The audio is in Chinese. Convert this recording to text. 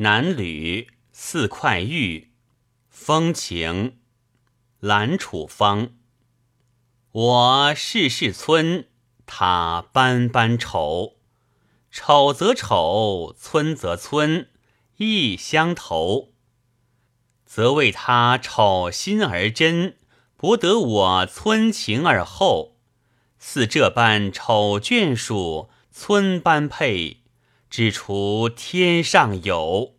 南吕四块玉，风情兰楚芳。我世事村，他般般丑。丑则丑，村则村，意相投。则为他丑心而真，不得我村情而厚。似这般丑眷属，村般配。只除天上有。